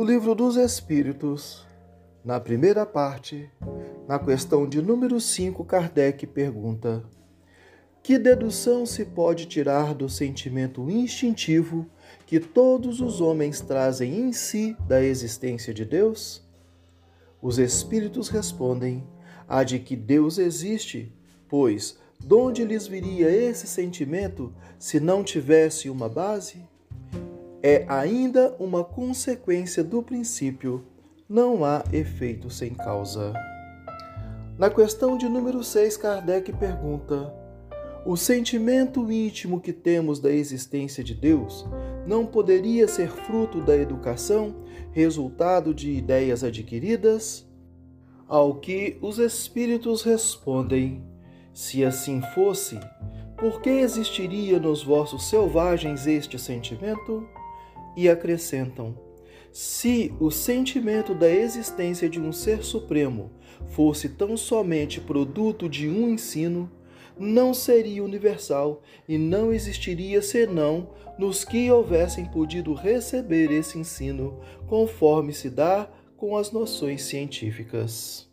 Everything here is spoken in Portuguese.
No livro dos Espíritos, na primeira parte, na questão de número 5, Kardec pergunta: Que dedução se pode tirar do sentimento instintivo que todos os homens trazem em si da existência de Deus? Os Espíritos respondem: A de que Deus existe, pois de onde lhes viria esse sentimento se não tivesse uma base? É ainda uma consequência do princípio, não há efeito sem causa. Na questão de número 6, Kardec pergunta: O sentimento íntimo que temos da existência de Deus não poderia ser fruto da educação, resultado de ideias adquiridas? Ao que os espíritos respondem: Se assim fosse, por que existiria nos vossos selvagens este sentimento? E acrescentam: se o sentimento da existência de um ser supremo fosse tão somente produto de um ensino, não seria universal e não existiria senão nos que houvessem podido receber esse ensino, conforme se dá com as noções científicas.